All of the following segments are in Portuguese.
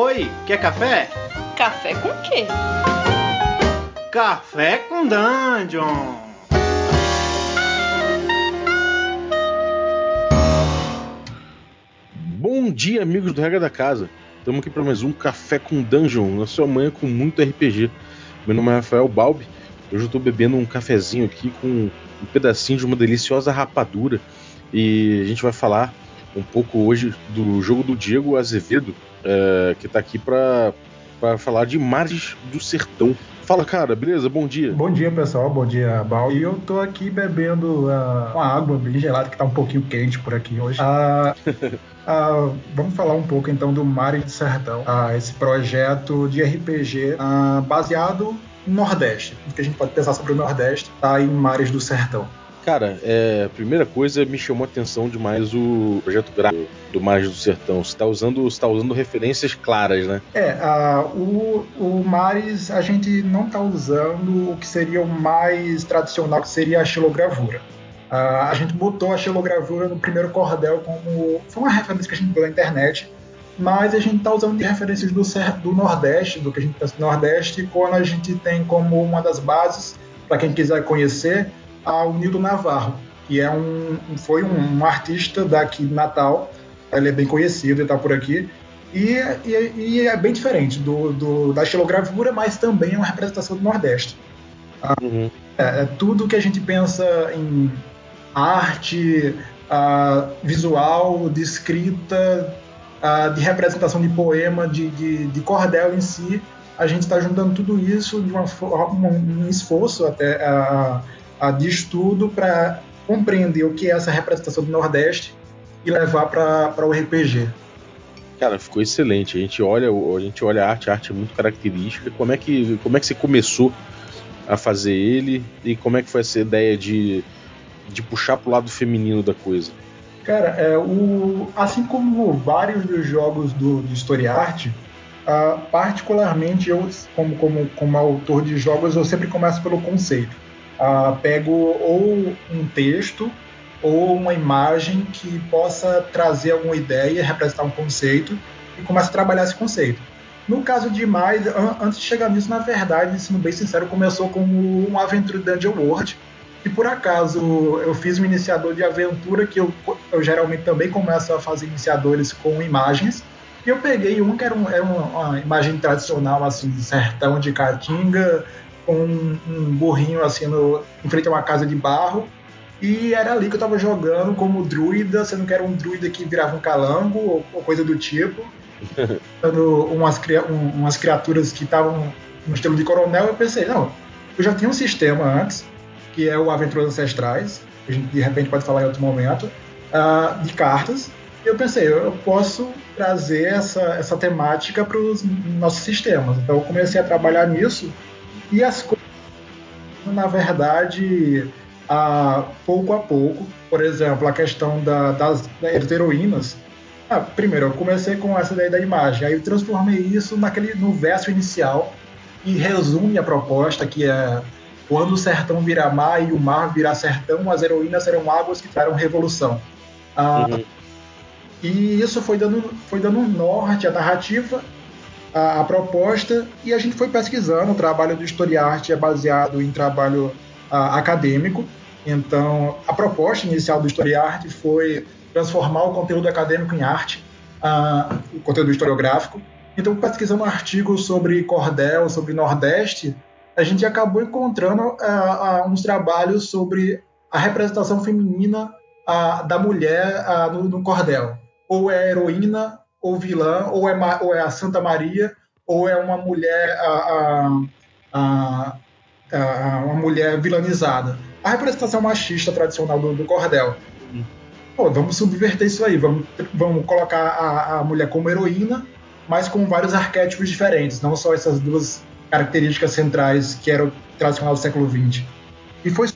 Oi, quer café? Café com quê? Café com Dungeon! Bom dia, amigos do Regra da Casa. Estamos aqui para mais um Café com Dungeon, na sua manhã com muito RPG. Meu nome é Rafael Balbi. Hoje eu estou bebendo um cafezinho aqui com um pedacinho de uma deliciosa rapadura. E a gente vai falar um pouco hoje do jogo do Diego Azevedo, é, que está aqui para falar de Mares do Sertão. Fala, cara, beleza? Bom dia. Bom dia, pessoal. Bom dia, Bal. E eu tô aqui bebendo uh, uma água bem gelada, que tá um pouquinho quente por aqui hoje. Uh, uh, vamos falar um pouco então do Mares do Sertão, esse projeto de RPG baseado no Nordeste. O que a gente pode pensar sobre o Nordeste tá em Mares do Sertão. Cara, é, primeira coisa me chamou a atenção demais o projeto gráfico do Mares do Sertão. Você está usando, tá usando referências claras, né? É, uh, o, o Mares a gente não está usando o que seria o mais tradicional, que seria a xilogravura. Uh, a gente botou a xilogravura no primeiro cordel como. Foi uma referência que a gente viu na internet, mas a gente está usando de referências do, do Nordeste, do que a gente pensa no Nordeste, quando a gente tem como uma das bases, para quem quiser conhecer, ao Nildo Navarro, que é um, foi um, artista daqui de Natal. Ele é bem conhecido e está por aqui. E, e, e, é bem diferente do, do, da estilogravura, mas também é uma representação do Nordeste. Ah, uhum. É, é, tudo que a gente pensa em arte, uh, visual, de escrita, uh, de representação de poema, de, de, de, cordel em si, a gente está juntando tudo isso de uma um esforço até uh, de estudo para compreender o que é essa representação do Nordeste e levar para o RPG. Cara, ficou excelente. A gente olha, a gente olha a arte, a arte é muito característica. Como é que, como é que você começou a fazer ele e como é que foi essa ideia de, de puxar para o lado feminino da coisa? Cara, é, o, assim como vários dos jogos do, do Story Art, uh, particularmente eu, como, como, como autor de jogos, eu sempre começo pelo conceito uh, pego ou um texto ou uma imagem que possa trazer alguma ideia, representar um conceito e começo a trabalhar esse conceito. No caso de mais, an antes de chegar nisso, na verdade, sendo bem sincero, começou como uma aventura Dungeon World, que por acaso eu fiz um iniciador de aventura que eu, eu geralmente também começo a fazer iniciadores com imagens. E eu peguei um que era, um, era uma imagem tradicional, assim, de sertão de Caatinga, com um, um burrinho assim no, em frente a uma casa de barro. E era ali que eu tava jogando como druida, sendo que era um druida que virava um calango ou, ou coisa do tipo. dando umas, umas criaturas que estavam no estilo de coronel, eu pensei, não, eu já tinha um sistema antes, que é o Aventuras Ancestrais, a gente de repente pode falar em outro momento, uh, de cartas. E eu pensei, eu posso trazer essa, essa temática para os nossos sistemas. Então eu comecei a trabalhar nisso e as coisas, na verdade, a, pouco a pouco, por exemplo, a questão da, das, das heroínas. Ah, primeiro, eu comecei com essa ideia da imagem, aí eu transformei isso naquele, no verso inicial e resume a proposta, que é quando o sertão virar mar e o mar virar sertão, as heroínas serão águas que trarão revolução. Ah, uhum. E isso foi dando, foi dando um norte à narrativa a, a, proposta e a gente foi pesquisando. O trabalho do Story Art é baseado em trabalho a, acadêmico. Então, a proposta inicial do Story Art foi transformar o conteúdo acadêmico em arte, o conteúdo historiográfico. Então, pesquisando artigos sobre cordel, sobre Nordeste, a gente acabou encontrando uns trabalhos sobre a representação feminina da mulher no, no cordel. Ou é heroína ou vilã, ou é, ou é a Santa Maria, ou é uma mulher a, a, a, uma mulher vilanizada. A representação machista tradicional do, do cordel. Pô, vamos subverter isso aí, vamos, vamos colocar a, a mulher como heroína, mas com vários arquétipos diferentes, não só essas duas características centrais que eram tradicional do século XX. E foi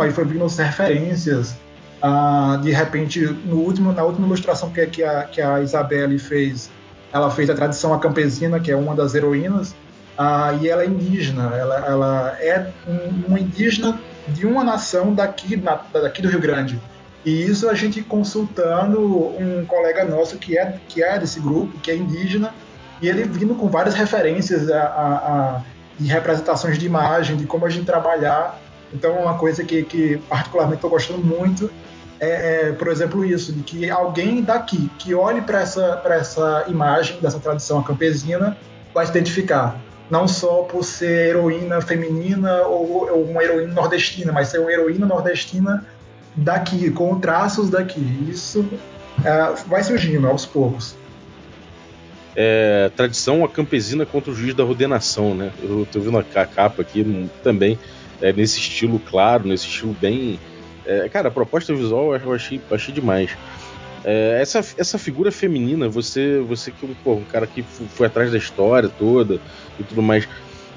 aí foi vindo as referências, ah, de repente, no último, na última ilustração que, que, a, que a Isabelle fez, ela fez a tradição campesina, que é uma das heroínas, ah, e ela é indígena, ela, ela é um, uma indígena de uma nação daqui, na, daqui do Rio Grande. E isso a gente consultando um colega nosso que é, que é desse grupo, que é indígena, E ele vindo com várias referências a, a, a, de representações de imagem, de como a gente trabalhar. Então, uma coisa que, que particularmente estou gostando muito é, é, por exemplo, isso, de que alguém daqui que olhe para essa, essa imagem dessa tradição campesina vai se identificar. Não só por ser heroína feminina ou, ou uma heroína nordestina, mas ser uma heroína nordestina daqui, com traços daqui. Isso é, vai surgindo aos poucos. É, tradição a campesina contra o juiz da ordenação, né? Eu tô vendo a capa aqui também, é, nesse estilo claro, nesse estilo bem é, cara, a proposta visual eu achei, achei demais. É, essa, essa figura feminina, você você que é um, um cara que foi atrás da história toda e tudo mais.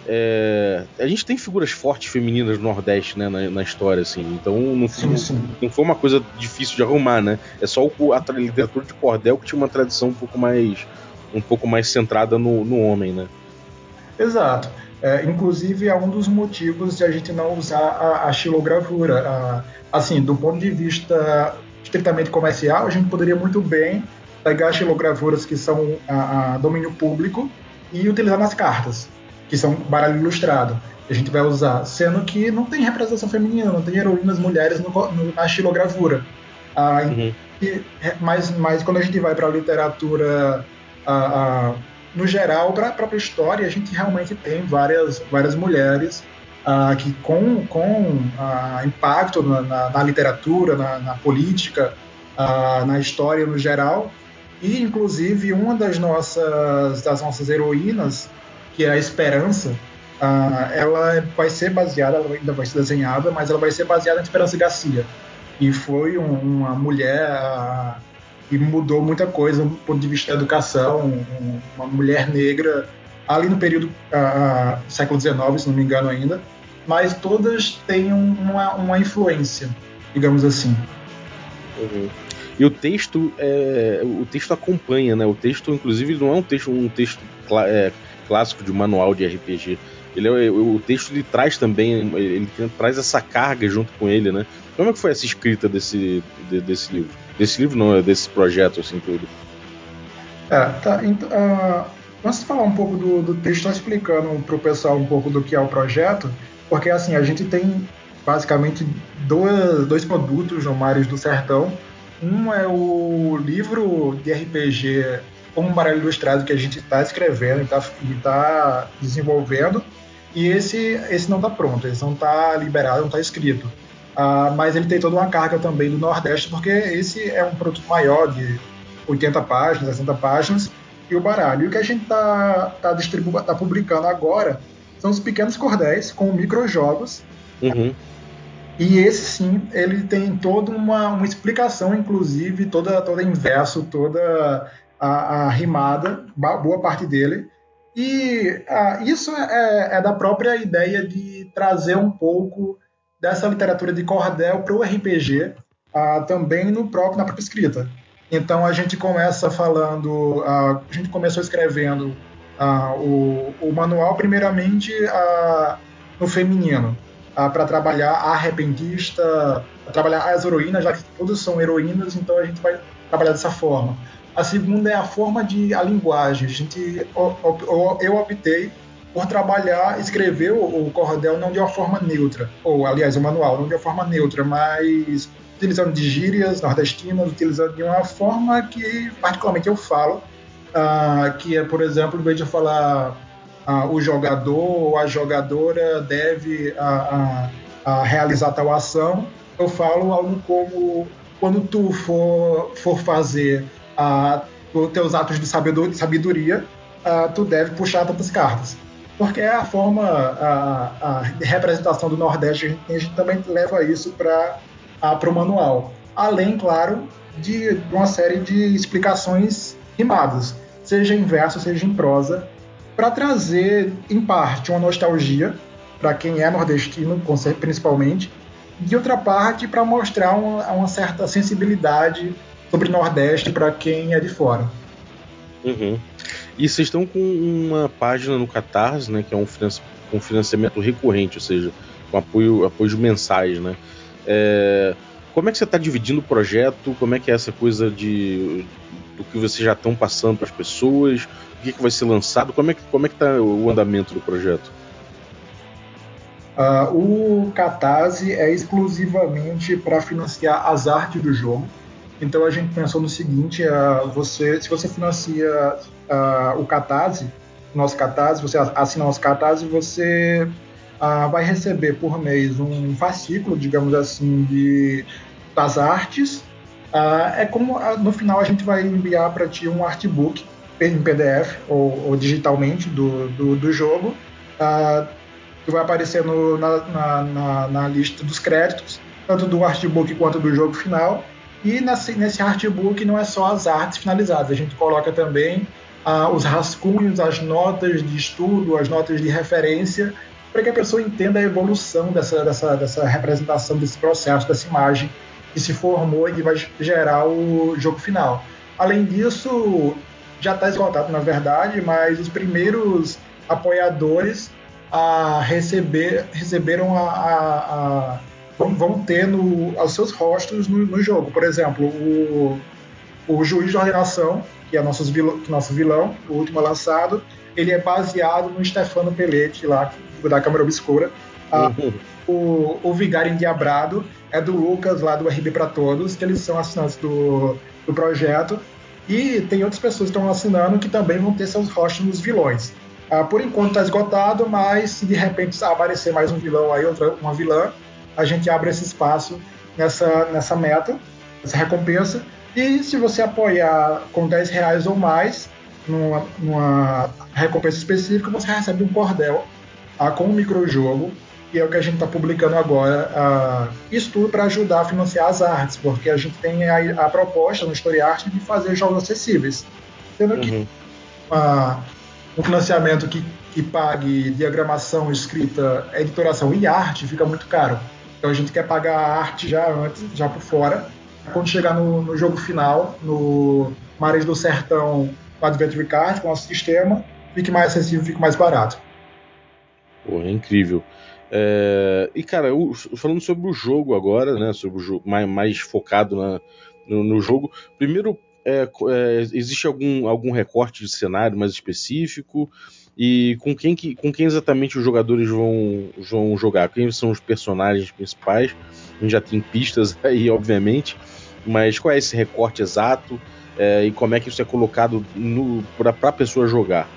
É, a gente tem figuras fortes femininas no Nordeste, né, na, na história, assim. Então não, sim, sim. não, foi uma coisa difícil de arrumar, né? É só o, a, a literatura de cordel que tinha uma tradição um pouco mais um pouco mais centrada no, no homem, né? Exato. É, inclusive é um dos motivos de a gente não usar a, a xilogravura. A, assim, do ponto de vista estritamente comercial, a gente poderia muito bem pegar xilogravuras que são a, a domínio público e utilizar nas cartas, que são baralho ilustrado. A gente vai usar, sendo que não tem representação feminina, não tem heroínas mulheres no, no, na xilogravura. Ah, uhum. e, mas, mas quando a gente vai para a literatura ah, ah, no geral, para a própria história, a gente realmente tem várias, várias mulheres uh, que com, com uh, impacto na, na, na literatura, na, na política, uh, na história no geral. E, inclusive, uma das nossas, das nossas heroínas, que é a Esperança, ela vai ser baseada, ela ainda vai ser desenhada, mas ela vai ser baseada em Esperança Garcia. E foi um, uma mulher que mudou muita coisa do ponto de vista da educação, um, uma mulher negra ali no período uh, século XIX, se não me engano ainda, mas todas têm uma, uma influência, digamos assim. Uhum. E o texto, é, o texto acompanha, né? O texto, inclusive, não é um texto, um texto clá, é, clássico de manual de RPG. Ele é, o texto ele traz também, ele, ele traz essa carga junto com ele, né? Como é que foi essa escrita desse, de, desse livro? Desse livro não, é desse projeto, assim, tudo. É, tá. Então, uh, antes de falar um pouco do, do texto, explicando para o pessoal um pouco do que é o projeto, porque assim, a gente tem basicamente dois, dois produtos no Mares do Sertão. Um é o livro de RPG como um baralho ilustrado que a gente está escrevendo e está tá desenvolvendo. E esse, esse não está pronto, esse não está liberado, não está escrito. Uh, mas ele tem toda uma carga também do Nordeste, porque esse é um produto maior, de 80 páginas, 60 páginas, e o baralho. E o que a gente está tá, tá, tá publicando agora são os pequenos cordéis com microjogos. Uhum. E esse sim, ele tem toda uma, uma explicação, inclusive, toda, toda inverso, toda a, a rimada, boa parte dele. E ah, isso é, é, da própria ideia de trazer um pouco dessa literatura de cordel para o RPG, ah, também no próprio, na própria escrita. Então a gente começa falando, ah, a gente começou escrevendo ah, o, o, manual, primeiramente, ah, no feminino, ah, para trabalhar a arrependista, trabalhar as heroínas, já que todas são heroínas, então a gente vai trabalhar dessa forma. A segunda é a forma de a linguagem. A gente, eu optei por trabalhar, escrever o, cordel não de uma forma neutra, ou aliás, o manual não de uma forma neutra, mas utilizando de gírias nordestinas, utilizando de uma forma que particularmente eu falo, uh, que é, por exemplo, em vez de falar uh, o jogador ou a jogadora deve uh, realizar tal ação, eu falo algo como quando tu for, for fazer os teus atos de sabedoria, tu deve puxar tantas cartas. Porque é a forma, a, a representação do Nordeste, a gente, também leva isso para o manual. Além, claro, de uma série de explicações rimadas seja em verso, seja em prosa, para trazer, em parte, uma nostalgia para quem é nordestino, principalmente, e outra parte para mostrar uma, uma, certa sensibilidade sobre Nordeste para quem é de fora. Uhum. E vocês estão com uma página no Catarse, né, que é um, um financiamento recorrente, ou seja, com apoio, mensais, né? É, como é que você está dividindo o projeto? Como é que é essa coisa de do que vocês já estão passando para as pessoas? o que, que vai ser lançado? Como é que como é que tá o andamento do projeto? Uh, o Catarse é exclusivamente para financiar as artes do jogo. Então a gente pensou no seguinte: uh, você, se você financia uh, o Catarse, nosso Catarse, você assina nosso Catarse, você vai receber por mês um fascículo, digamos assim, de, das artes. é como no final a gente vai enviar para ti um artbook em PDF ou, ou digitalmente do, do, do jogo que vai aparecer no, na, na, na, na, lista dos créditos, tanto do artbook quanto do jogo final. E nesse, nesse artbook não é só as artes finalizadas, a gente coloca também ah, os rascunhos, as notas de estudo, as notas de referência, para que a pessoa entenda a evolução dessa, dessa, dessa representação, desse processo, dessa imagem que se formou e vai gerar o jogo final. Além disso, já está esgotado na verdade, mas os primeiros apoiadores a receber, receberam a, a, a vão, ter no, os seus rostos no, no, jogo. Por exemplo, o, o juiz de ordenação, que é nossos vilão, é nosso vilão, o último lançado, ele é baseado no Stefano Pelletti, lá, da Câmara Obscura. Uhum. o, o Vigário Endiabrado é do Lucas, lá do RB para Todos, que eles são assinantes do, do projeto. E tem outras pessoas que estão assinando que também vão ter seus rostos nos vilões. Ah, por enquanto está esgotado, mas se de repente aparecer mais um vilão aí, outra, uma vilã, a gente abre esse espaço nessa, nessa meta, nessa recompensa. E se você apoiar com 10 reais ou mais, numa, numa recompensa específica, você recebe um cordel ah, com um microjogo, que é o que a gente está publicando agora. Ah, isso tudo para ajudar a financiar as artes, porque a gente tem a, a proposta no Story Art de fazer jogos acessíveis. Sendo uhum. que ah, um financiamento que, que pague diagramação, escrita, editoração e arte fica muito caro. Então a gente quer pagar a arte já antes, já por fora. Quando chegar no, no jogo final, no Mares do Sertão Adventure Card, com o nosso sistema, fique mais acessível, fique mais barato. Pô, é incrível. É... E cara, eu, falando sobre o jogo agora, né? Sobre o jogo mais, mais focado na, no, no jogo. Primeiro, é, é, existe algum, algum recorte de cenário mais específico? E com quem, que, com quem exatamente os jogadores vão, vão jogar? Quem são os personagens principais? A gente já tem pistas aí, obviamente, mas qual é esse recorte exato? É, e como é que isso é colocado para a pessoa jogar?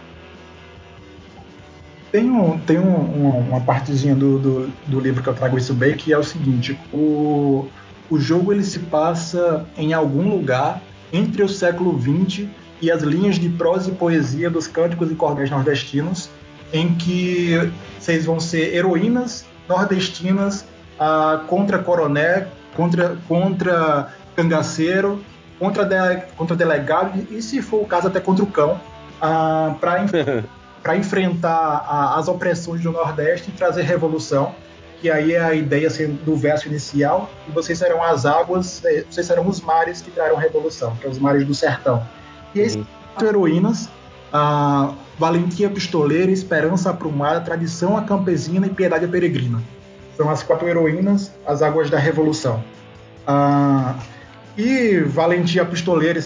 Tem, um, tem um, uma partezinha do, do, do, livro que eu trago isso bem, que é o seguinte: o, o jogo ele se passa em algum lugar entre o século XX e as linhas de prosa e poesia dos cânticos e cordéis nordestinos, em que vocês vão ser heroínas nordestinas ah, contra coroné, contra, contra cangaceiro, contra, de, contra delegado e, se for o caso, até contra o cão, ah, para enfrentar ah, as opressões do Nordeste e trazer revolução que aí é a ideia assim, do verso inicial, e vocês serão as águas, é, vocês serão os mares que trarão revolução, que é os mares do sertão. E as uhum. quatro heroínas, a valentia pistoleira, esperança aprumada, tradição a campesina e piedade a peregrina. São as quatro heroínas, as águas da revolução. Ah, e valentia pistoleira,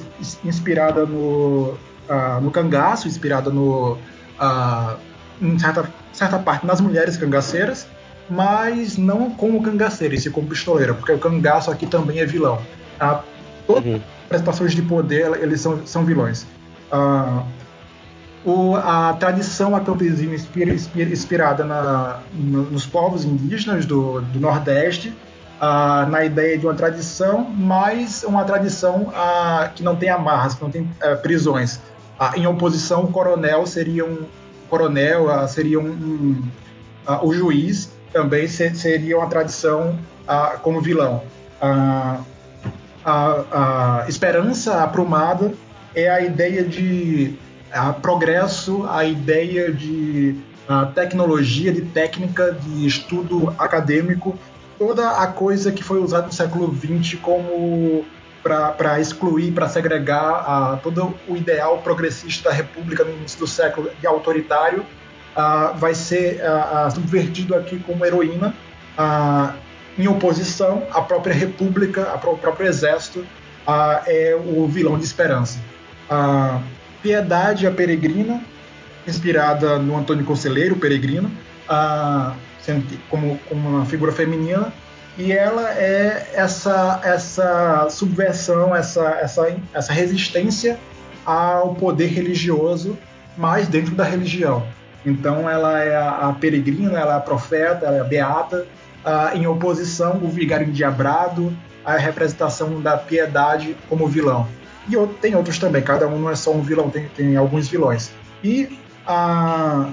inspirada no, ah, no cangaço, inspirada no, ah, em certa, certa parte nas mulheres cangaceiras, mas não como cangaceiro, e sim como pistoleiro, porque o cangaço aqui também é vilão. Tá? Todas uhum. Prestações de poder eles são, são vilões. Uh, o, a tradição campesina inspira, inspira, inspirada na, no, nos povos indígenas do, do Nordeste, uh, na ideia de uma tradição, mas uma tradição uh, que não tem amarras, que não tem eh, prisões. em oposição, o coronel seria um coronel seria um, um o juiz também seria uma tradição ah, como vilão. A, a, esperança aprumada é a ideia de a progresso, a ideia de a tecnologia, de técnica, de estudo acadêmico, toda a coisa que foi usada no século XX como para excluir, para segregar a, todo o ideal progressista da República no início do século de autoritário uh, vai ser uh, subvertido aqui como heroína, em oposição à própria República, ao próprio Exército, é o vilão de esperança. Piedade, a peregrina, inspirada no Antônio Conselheiro, peregrino, a, como, como uma figura feminina, e ela é essa, essa subversão, essa, essa, essa resistência ao poder religioso, mas dentro da religião. Então ela é a, a peregrina, ela é a profeta, ela é a beata, uh, em oposição o vigário endiabrado, a representação da piedade como vilão. E tem outros também, cada um não é só um vilão, tem, tem alguns vilões. E, uh,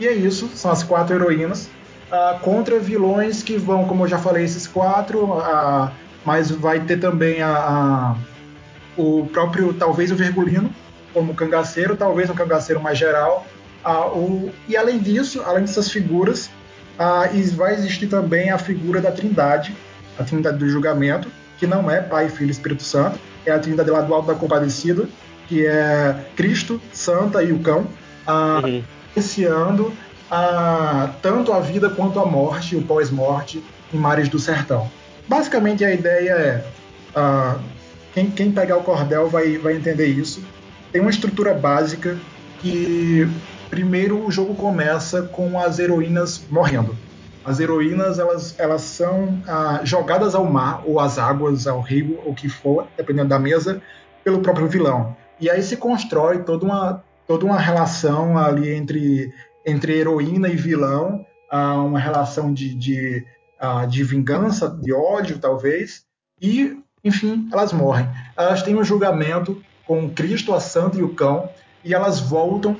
e é isso, são as quatro heroínas, uh, contra vilões que vão, como eu já falei, esses quatro, uh, mas vai ter também a, a, o próprio, talvez o Virgulino, como cangaceiro, talvez um cangaceiro mais geral. Uh, o, e além disso, além dessas figuras, uh, vai existir também a figura da Trindade, a Trindade do julgamento, que não é Pai, Filho e Espírito Santo, é a Trindade lá do Alto da Compadecida, que é Cristo, Santa e o Cão, uh, uhum. iniciando a, tanto a vida quanto a morte, o pós-morte em Mares do Sertão. Basicamente a ideia é quem, quem pegar o cordel vai, vai entender isso. Tem uma estrutura básica que primeiro o jogo começa com as heroínas morrendo. As heroínas elas, elas são ah, jogadas ao mar ou às águas, ao rio, ou que for, dependendo da mesa, pelo próprio vilão. E aí se constrói toda uma, toda uma relação ali entre entre heroína e vilão, há uma relação de, de, de vingança, de ódio, talvez, e, enfim, elas morrem. Elas têm um julgamento com Cristo, a Santa e o Cão, e elas voltam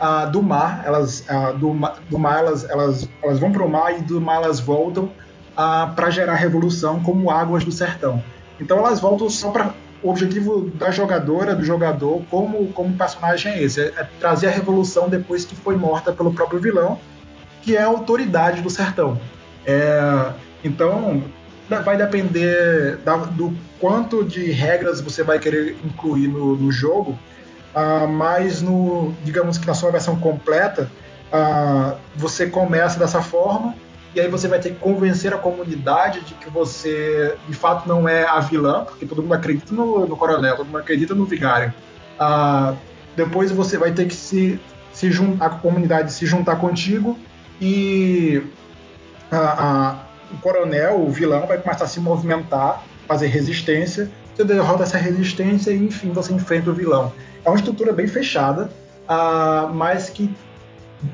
uh, do mar, elas, uh, do, do, mar elas, elas, elas vão para o mar e do mar elas voltam uh, para gerar revolução como águas do sertão. Então elas voltam só para o objetivo da jogadora, do jogador, como, como personagem é esse: é, é trazer a revolução depois que foi morta pelo próprio vilão, que é a autoridade do sertão. É, então, vai depender da, do quanto de regras você vai querer incluir no, no jogo, uh, mas no, digamos que na sua versão completa, uh, você começa dessa forma e aí você vai ter que convencer a comunidade de que você de fato não é a vilã, porque todo mundo acredita no, no coronel, todo mundo acredita no vigário. Ah, depois você vai ter que se, se juntar, a comunidade se juntar contigo e o coronel, o vilão, vai começar a se movimentar, fazer resistência. Você derrota essa resistência e enfim você enfrenta o vilão. É uma estrutura bem fechada, ah, mas que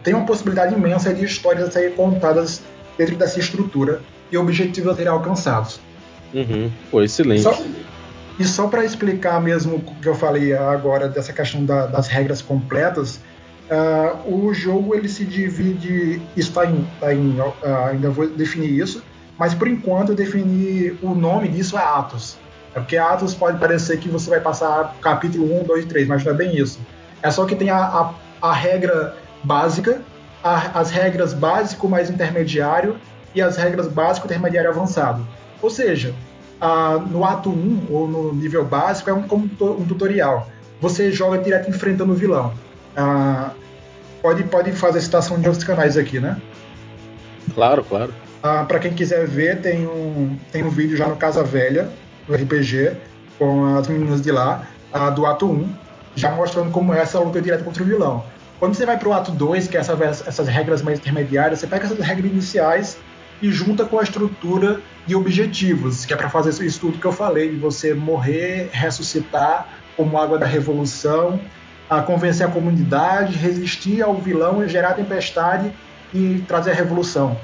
tem uma possibilidade imensa de histórias a serem contadas dentro dessa estrutura e objetivos a serem alcançados. Uhum. Pô, excelente. Só, e só para explicar mesmo o que eu falei agora dessa questão da, das regras completas, uh, o jogo ele se divide, está em, tá em uh, ainda vou definir isso, mas por enquanto eu defini o nome disso é Atos. É porque Atos pode parecer que você vai passar capítulo 1, 2, 3, mas não é bem isso. É só que tem a, a, a regra básica a, as regras básico mais intermediário e as regras básico intermediário avançado. Ou seja, a, no ato 1 ou no nível básico é um, como um tutorial. Você joga direto enfrentando o vilão. A, pode, pode fazer citação de outros canais aqui, né? Claro, claro. Para quem quiser ver, tem um, tem um vídeo já no Casa Velha, do RPG, com as meninas de lá, do ato 1, já mostrando como é essa luta direta contra o vilão. Quando você vai para o ato 2, que é essa, essas regras mais intermediárias, você pega essas regras iniciais e junta com a estrutura de objetivos, que é para fazer isso tudo que eu falei, de você morrer, ressuscitar como água da revolução, a convencer a comunidade, resistir ao vilão, gerar tempestade e trazer a revolução.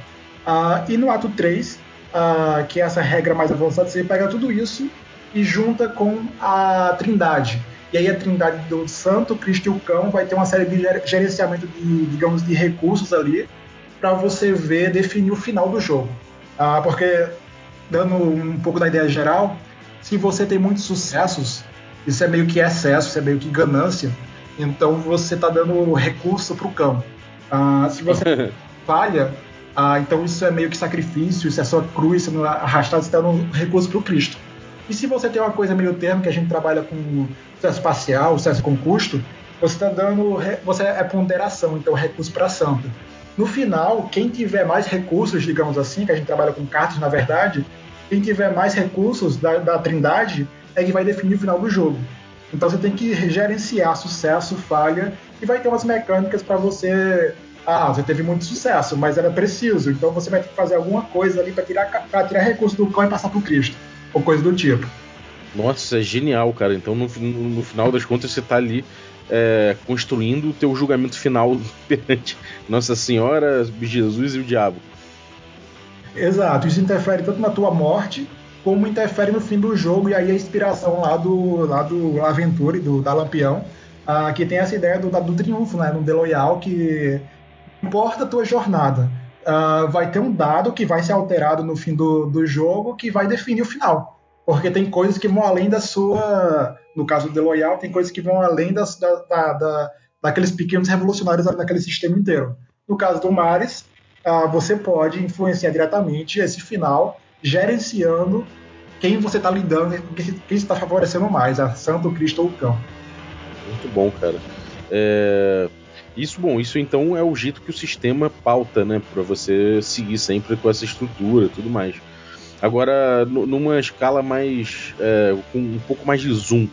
Uh, e no ato 3, uh, que é essa regra mais avançada, você pega tudo isso e junta com a trindade, e aí a trindade do Santo, Cristo e o Cão vai ter uma série de gerenciamento de, digamos, de recursos ali para você ver, definir o final do jogo. Ah, porque, dando um pouco da ideia geral, se você tem muitos sucessos, isso é meio que excesso, isso é meio que ganância, então você está dando recurso para o cão. Ah, se você falha, ah, então isso é meio que sacrifício, isso é só cruz, você não arrastado, você está dando recurso para o Cristo. E se você tem uma coisa meio termo, que a gente trabalha com sucesso parcial, sucesso com custo, você está dando. Você é ponderação, então recurso para santa. No final, quem tiver mais recursos, digamos assim, que a gente trabalha com cartas na verdade, quem tiver mais recursos da, da trindade é que vai definir o final do jogo. Então você tem que gerenciar sucesso, falha, e vai ter umas mecânicas para você. Ah, você teve muito sucesso, mas era preciso, então você vai ter que fazer alguma coisa ali para tirar, pra tirar recurso do cão e passar pro Cristo, ou coisa do tipo. Nossa, é genial, cara. Então no, no, no final das contas você tá ali é, construindo o teu julgamento final perante Nossa Senhora, Jesus e o diabo. Exato, isso interfere tanto na tua morte como interfere no fim do jogo, e aí a inspiração lá do, lá do Aventure, do, da Lampião, uh, que tem essa ideia do, do triunfo, né, no The Loyal, que importa a tua jornada. Uh, vai ter um dado que vai ser alterado no fim do, do jogo que vai definir o final. Porque tem coisas que vão além da sua. No caso do Loyal, tem coisas que vão além das, da, da, da, daqueles pequenos revolucionários daquele sistema inteiro. No caso do Mares, uh, você pode influenciar diretamente esse final, gerenciando quem você está lidando, quem está favorecendo mais, a Santo Cristo ou o Cão. Muito bom, cara. É... Isso, bom, isso então é o jeito que o sistema pauta, né, para você seguir sempre com essa estrutura e tudo mais. Agora, numa escala mais. É, com um pouco mais de zoom,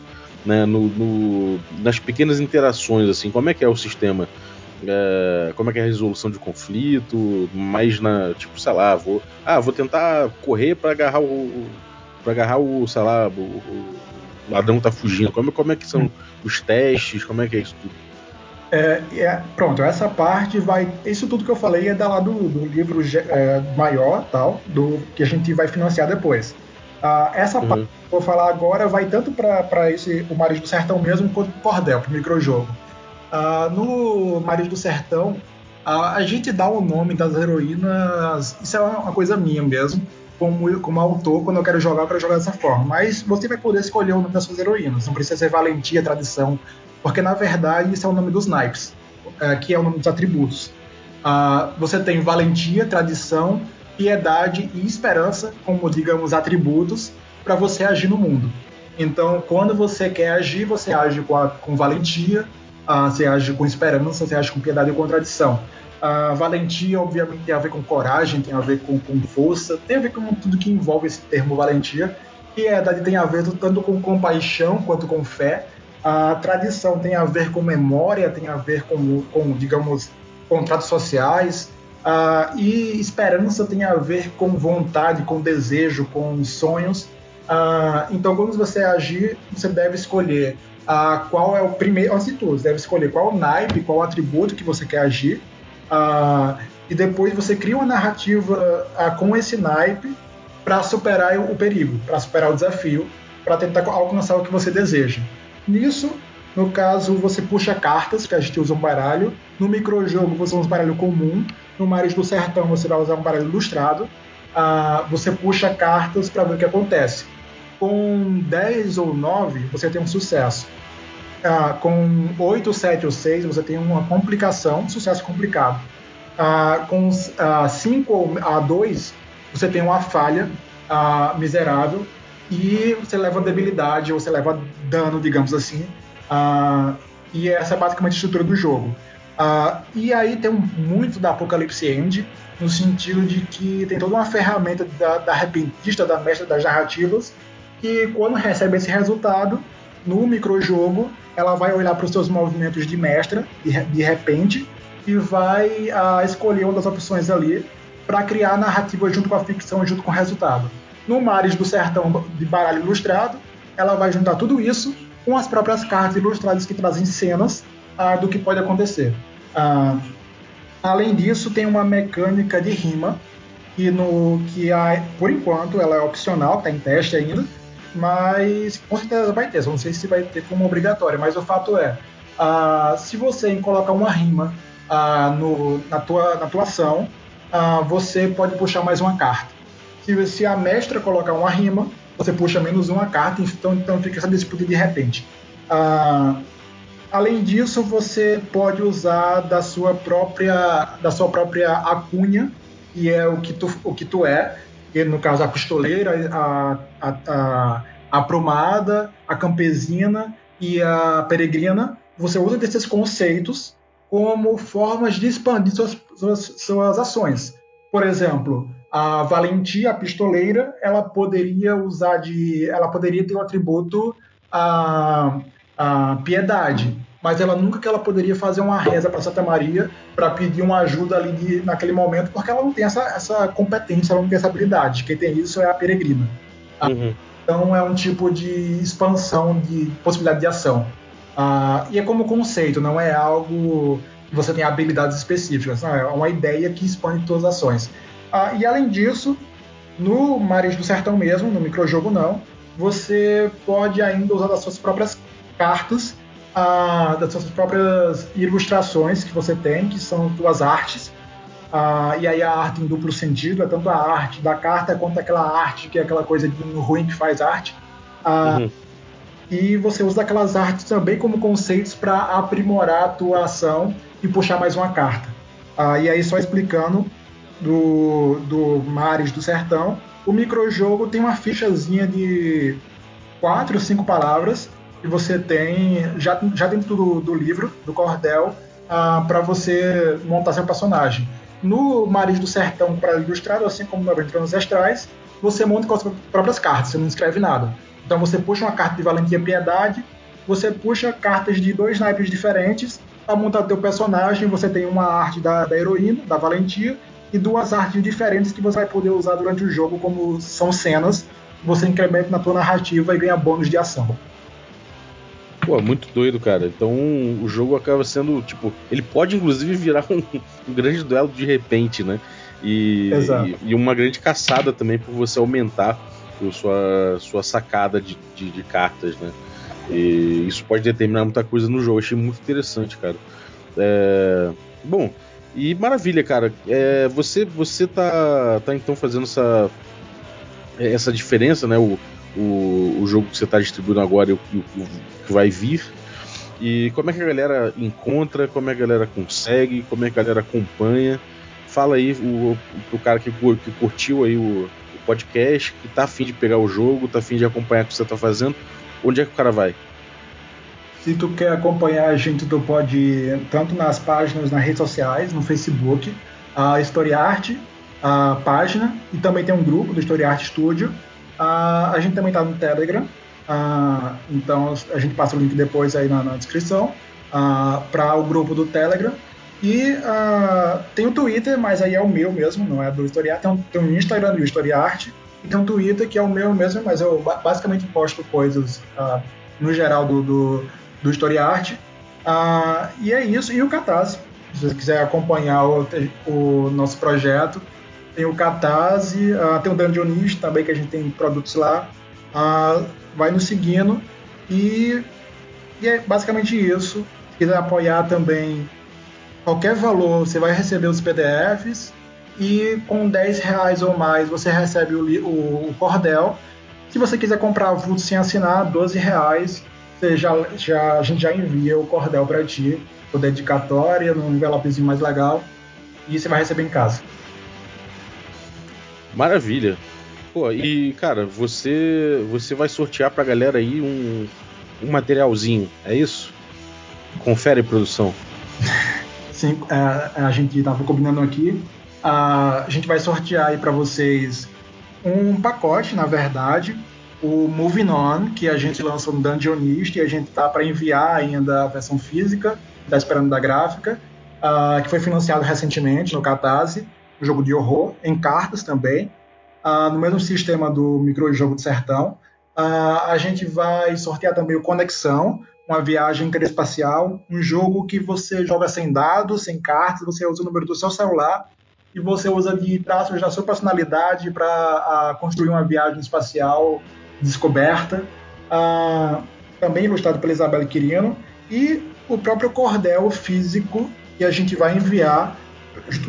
né, no, no, nas pequenas interações, assim, como é que é o sistema? É, como é que é a resolução de conflito, mais na, tipo, sei lá, vou, ah, vou tentar correr para agarrar o, para agarrar o, sei lá, o, o ladrão tá fugindo. Como, como é que são os testes? Como é que é isso tudo? É, é, pronto, essa parte vai. Isso tudo que eu falei é da lá do, do livro é, maior, tal, do que a gente vai financiar depois. Ah, essa uhum. parte que eu vou falar agora vai tanto para esse o Marido do Sertão mesmo quanto pro Cordel, pro microjogo. Ah, no Marido do Sertão, ah, a gente dá o nome das heroínas. Isso é uma coisa minha mesmo como, como autor, quando eu quero jogar, eu quero jogar dessa forma. Mas você vai poder escolher o nome das suas heroínas. Não precisa ser valentia, tradição, porque na verdade isso é o nome dos naipes, é, que é o nome dos atributos. Uh, você tem valentia, tradição, piedade e esperança como, digamos, atributos para você agir no mundo. Então, quando você quer agir, você age com, a, com valentia, uh, você age com esperança, você age com piedade e com tradição. A valentia, obviamente, tem a ver com coragem, tem a ver com, com força, tem a ver com tudo que envolve esse termo valentia. Piedade tem a ver tanto com compaixão quanto com fé. A tradição tem a ver com memória, tem a ver com, com digamos, contratos sociais. Uh, e esperança tem a ver com vontade, com desejo, com sonhos. Uh, então, quando você agir, você deve escolher uh, qual é o primeiro. Antes de tudo, você deve escolher qual o naipe, qual o atributo que você quer agir. E depois você cria uma narrativa com esse naipe para superar o perigo, para superar o desafio, para tentar alcançar o que você deseja. Nisso, no caso, você puxa cartas, que a gente usa um baralho. No microjogo, você usa um baralho comum. No Mares do Sertão, você vai usar um baralho ilustrado. Ah, você puxa cartas para ver o que acontece. Com 10 ou 9, você tem um sucesso ah, com 8, 7 ou 6, você tem uma complicação, sucesso complicado. Ah, com ah, 5 a 2, você tem uma falha ah, miserável e você leva debilidade, ou você leva dano, digamos assim. Ah, e essa é basicamente a estrutura do jogo. Ah, e aí tem um, muito da Apocalipse End, no sentido de que tem toda uma ferramenta da, da repentista, da mestra das narrativas, que quando recebe esse resultado, no microjogo, ela vai olhar para os seus movimentos de mestra, de, de repente, e vai uh, escolher uma das opções ali para criar a narrativa junto com a ficção, junto com o resultado. No Mares do Sertão de Baralho Ilustrado, ela vai juntar tudo isso com as próprias cartas ilustradas que trazem cenas uh, do que pode acontecer. Uh, além disso, tem uma mecânica de rima, que, no, que a, por enquanto ela é opcional, está em teste ainda, mas com certeza vai ter. Só não sei se vai ter como obrigatória, mas o fato é, uh, se você colocar uma rima uh, no, na, tua, na tua ação, uh, você pode puxar mais uma carta. Se, se a mestra colocar uma rima, você puxa menos uma carta, então, então fica essa disputa de repente. além disso, você pode usar da sua própria, da sua própria acunha, que é o que tu, o que tu é, que no caso a pistoleira, a, a, a, a promada, a campesina e a peregrina, você usa desses conceitos como formas de expandir suas, suas, suas ações. Por exemplo, a valentia, a pistoleira, ela poderia usar de, ela poderia ter o atributo a a piedade, mas ela nunca que ela poderia fazer uma reza para Santa Maria para pedir uma ajuda ali de, naquele momento, porque ela não tem essa, essa competência, ela não tem essa habilidade. Quem tem isso é a peregrina. Uhum. Então é um tipo de expansão de possibilidade de ação. Ah, e é como conceito, não é algo que você tem habilidades específicas, não, é uma ideia que expande todas as ações. Ah, e além disso, no Mares do Sertão mesmo, no microjogo não, você pode ainda usar das suas próprias cartas, ah, das suas próprias ilustrações que você tem, que são suas artes. Ah, e aí a arte em duplo sentido é tanto a arte da carta quanto aquela arte que é aquela coisa de ruim que faz arte. Ah, uhum. E você usa aquelas artes também como conceitos para aprimorar a tua ação e puxar mais uma carta. Ah, e aí só explicando do, do Mares do Sertão, o microjogo tem uma fichazinha de quatro, cinco palavras e você tem já, já dentro do, do livro, do cordel, ah, para você montar seu personagem. No Maris do Sertão, para ilustrado, assim como no Aventuras Ancestrais, você monta com as próprias cartas, você não escreve nada. Então você puxa uma carta de Valentia Piedade, você puxa cartas de dois naipes diferentes para montar teu personagem. Você tem uma arte da, da heroína, da Valentia, e duas artes diferentes que você vai poder usar durante o jogo, como são cenas. Você incrementa na tua narrativa e ganha bônus de ação. Pô, muito doido, cara. Então o jogo acaba sendo, tipo, ele pode inclusive virar um, um grande duelo de repente, né? E, e, e, uma grande caçada também por você aumentar a sua, sua sacada de, de, de, cartas, né? E isso pode determinar muita coisa no jogo. achei muito interessante, cara. É... Bom, e maravilha, cara. É, você você tá, tá então fazendo essa, essa diferença, né? O, o, o jogo que você está distribuindo agora e o, o, o, que vai vir. E como é que a galera encontra, como é que a galera consegue, como é que a galera acompanha. Fala aí o, pro cara que, que curtiu aí o, o podcast, que tá afim de pegar o jogo, tá afim de acompanhar o que você tá fazendo, onde é que o cara vai? Se tu quer acompanhar a gente, tu pode tanto nas páginas, nas redes sociais, no Facebook, a Art, a página, e também tem um grupo do Art Studio, Uh, a gente também está no Telegram, uh, então a gente passa o link depois aí na, na descrição uh, para o grupo do Telegram. E tem o Twitter, mas aí é o meu mesmo, não é do Historiarte. Tem tem um Instagram do Historiarte e tem um Twitter que é o meu mesmo, mas eu basicamente posto coisas no geral do, do, do Historiarte. e é isso. E o Catarse, se você quiser acompanhar o, o nosso projeto, tem o Catarse, uh, tem o Dungeonist também, que a gente tem produtos lá. Uh, vai nos seguindo e, e, é basicamente isso. Se quiser apoiar também qualquer valor, você vai receber os PDFs e com 10 reais ou mais você recebe o, o, o cordel. Se você quiser comprar avulso sem assinar, 12 reais, você já, já, a gente já envia o cordel para ti, por dedicatória, num envelopezinho mais legal, e você vai receber em casa. Maravilha. Pô, e cara, você você vai sortear pra galera aí um, um materialzinho, é isso? Confere produção. Sim, é, a gente tava combinando aqui. A gente vai sortear aí para vocês um pacote, na verdade, o Moving On, que a gente lançou no Dungeonist e a gente tá para enviar ainda a versão física, tá esperando da gráfica, uh, que foi financiado recentemente no Catarse um jogo de horror, em cartas também, uh, no mesmo sistema do microjogo de sertão. Uh, a gente vai sortear também o Conexão, uma viagem interespacial, um jogo que você joga sem dados, sem cartas, você usa o número do seu celular e você usa de traços da sua personalidade para construir uma viagem espacial descoberta. Uh, também ilustrado pela Isabel Quirino, e o próprio cordel físico que a gente vai enviar.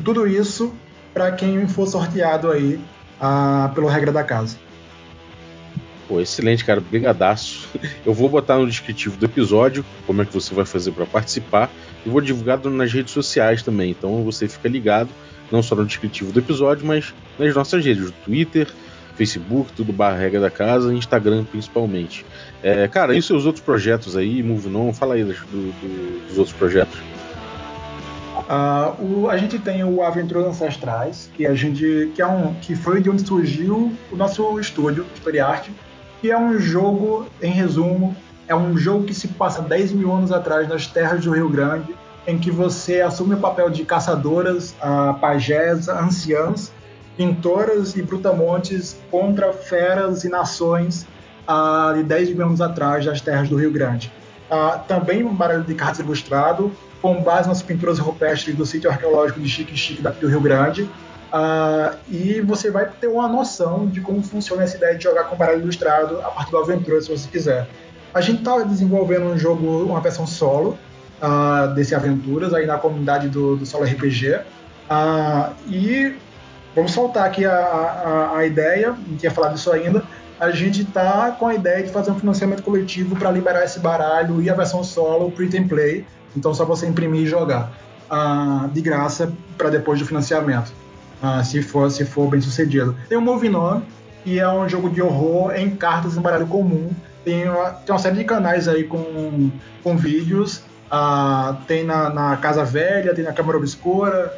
Tudo isso para quem for sorteado aí ah, pelo regra da casa. Pô, excelente, cara. Brigadaço. Eu vou botar no descritivo do episódio como é que você vai fazer para participar e vou divulgar nas redes sociais também. Então você fica ligado, não só no descritivo do episódio, mas nas nossas redes, do Twitter, Facebook, tudo barra regra da casa, Instagram principalmente. É, cara, e os seus outros projetos aí, Move Non? Fala aí do, do, dos outros projetos. Uh, o, a gente tem o Aventuras Ancestrais, que a gente que é um que foi de onde surgiu o nosso estúdio, Story Art, que é um jogo em resumo É um jogo que se passa 10 mil anos atrás nas terras do Rio Grande, em que você assume o papel de caçadoras, uh, pajés, anciãs, pintoras e brutamontes contra feras e nações uh, de 10 mil anos atrás das terras do Rio Grande. Uh, também um baralho de cartas ilustrado, com base nas pinturas rupestres do sítio arqueológico de Chique Chique do Rio Grande. Uh, e você vai ter uma noção de como funciona essa ideia de jogar com baralho ilustrado a partir da aventura, se você quiser. A gente está desenvolvendo um jogo, uma versão solo uh, desse Aventuras aí na comunidade do, do Solo RPG. Uh, e vamos soltar aqui a, a, a ideia, não tinha falado isso ainda. A gente está com a ideia de fazer um financiamento coletivo para liberar esse baralho e a versão solo print and play. Então só você imprimir e jogar uh, de graça para depois do financiamento, uh, se for se for bem sucedido. Tem o Movie Nome, que é um jogo de horror em cartas em baralho comum. Tem uma, tem uma série de canais aí com, com vídeos. Uh, tem na, na, Casa Velha, tem na Câmara Obscura.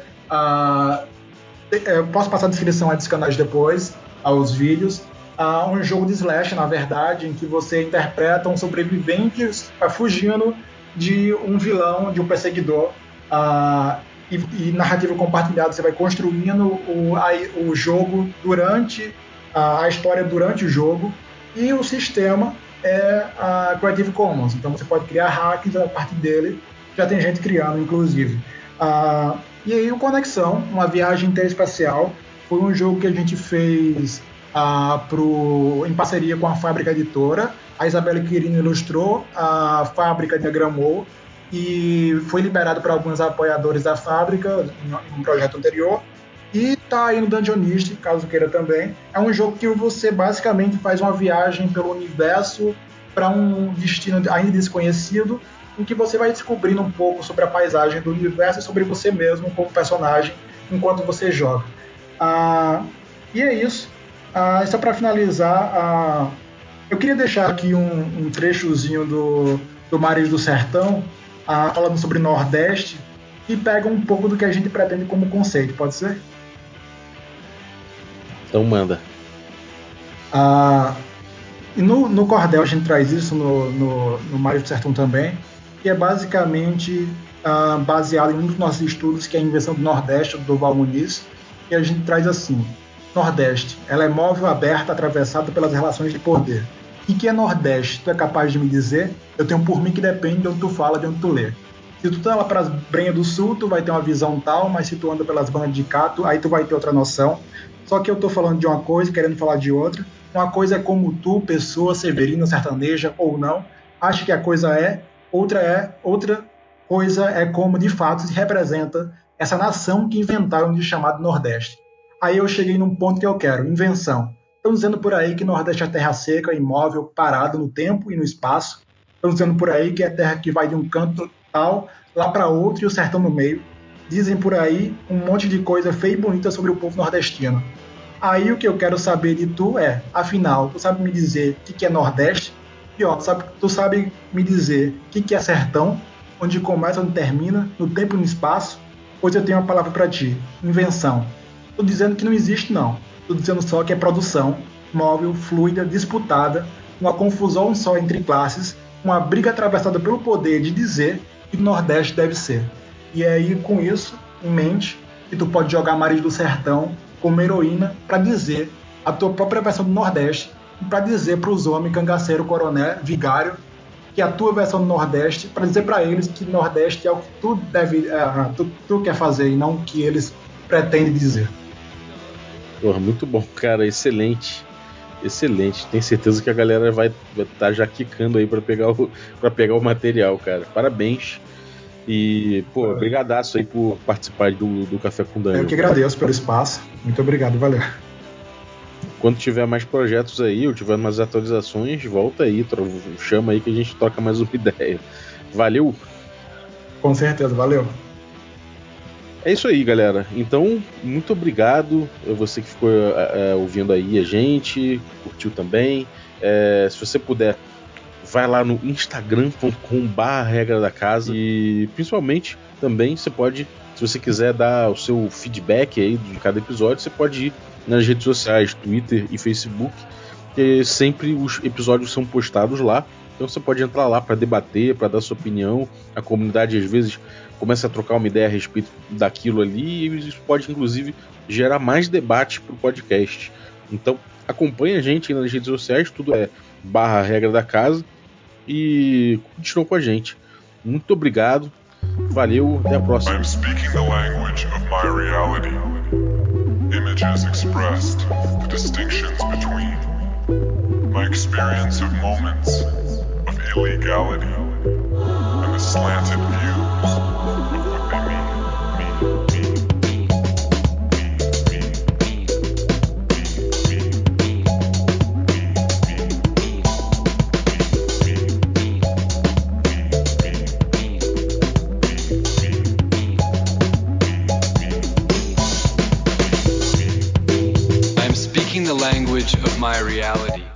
Eu posso passar a descrição desses canais depois, aos vídeos. Uh, um jogo de slash, na verdade, em que você interpreta um sobrevivente fugindo de um vilão, de um perseguidor. Uh, e, e, narrativa compartilhada, você vai construindo o, a, o jogo durante a, a, história durante o jogo. E o sistema é a Creative Commons, então você pode criar hacks a partir dele. Já tem gente criando, inclusive. Uh, e aí o Conexão, uma viagem interespacial, foi um jogo que a gente fez uh, pro, em parceria com a Fábrica Editora a Isabelle Quirino ilustrou, a fábrica diagramou e foi liberado para alguns apoiadores da fábrica em um projeto anterior. E tá aí no Dungeonist, caso queira também. É um jogo que você basicamente faz uma viagem pelo universo para um destino ainda desconhecido, em que você vai descobrindo um pouco sobre a paisagem do universo e sobre você mesmo como personagem enquanto você joga. Ah, e é isso. Ah, só para finalizar, ah, eu queria deixar aqui um, um trechozinho do, do Mares do Sertão, ah, falando sobre Nordeste, que pega um pouco do que a gente pretende como conceito, pode ser? Então manda. Ah, e no, no Cordel a gente traz isso no, no, no Mares do Sertão também, que é basicamente ah, baseado em um dos nossos estudos, que é a invenção do Nordeste, do Val Muniz, e a gente traz assim, Nordeste, ela é móvel, aberta, atravessada pelas relações de poder o que é Nordeste? Tu é capaz de me dizer? Eu tenho por mim que depende de onde tu fala, de onde tu lê. Se tu tá lá para as Brenhas do Sul, tu vai ter uma visão tal, mas se tu anda pelas bandas de cá, tu, aí tu vai ter outra noção. Só que eu tô falando de uma coisa, querendo falar de outra. Uma coisa é como tu, pessoa severina, sertaneja ou não, acha que a coisa é, outra é, outra coisa é como de fato se representa essa nação que inventaram de chamado Nordeste. Aí eu cheguei num ponto que eu quero, invenção. Estão dizendo por aí que Nordeste é terra seca, imóvel, parado no tempo e no espaço. Estão dizendo por aí que é terra que vai de um canto tal lá para outro e o sertão no meio. Dizem por aí um monte de coisa feia e bonita sobre o povo nordestino. Aí o que eu quero saber de tu é, afinal, tu sabe me dizer o que, que é Nordeste? Pior, tu sabe, tu sabe me dizer o que, que é sertão? Onde começa, onde termina, no tempo e no espaço? Pois eu tenho uma palavra para ti: invenção. Tô dizendo que não existe, não. Estou dizendo só que é produção móvel, fluida, disputada, uma confusão só entre classes, uma briga atravessada pelo poder de dizer que o Nordeste deve ser. E é aí, com isso em mente, que tu pode jogar Maris do Sertão como heroína para dizer a tua própria versão do Nordeste para dizer para os homens, cangaceiro, coronel, vigário, que a tua versão do Nordeste, para dizer para eles que Nordeste é o que tu deve, uh, tu, tu quer fazer e não o que eles pretendem dizer. Porra, muito bom, cara, excelente. Excelente. Tenho certeza que a galera vai estar tá já quicando aí para pegar o pegar o material, cara. Parabéns. E, pô, brigadaço aí por participar do, do Café com Daniel. Eu que agradeço pelo espaço. Muito obrigado, valeu. Quando tiver mais projetos aí, ou tiver mais atualizações, volta aí, chama aí que a gente toca mais uma ideia. Valeu? Com certeza, valeu. É isso aí, galera. Então, muito obrigado a você que ficou é, ouvindo aí a gente, curtiu também. É, se você puder, vai lá no instagram.com.br regra da casa e principalmente também você pode, se você quiser dar o seu feedback aí de cada episódio, você pode ir nas redes sociais, Twitter e Facebook, que sempre os episódios são postados lá Então você pode entrar lá para debater, para dar sua opinião. A comunidade às vezes começa a trocar uma ideia a respeito daquilo ali e isso pode inclusive gerar mais debate para o podcast. Então acompanhe a gente nas redes sociais, tudo é barra regra da casa e continue com a gente. Muito obrigado, valeu, até a próxima. I'm speaking the language of my reality. Images expressed, the distinctions between. My experience of moments of illegality and the slanted my reality.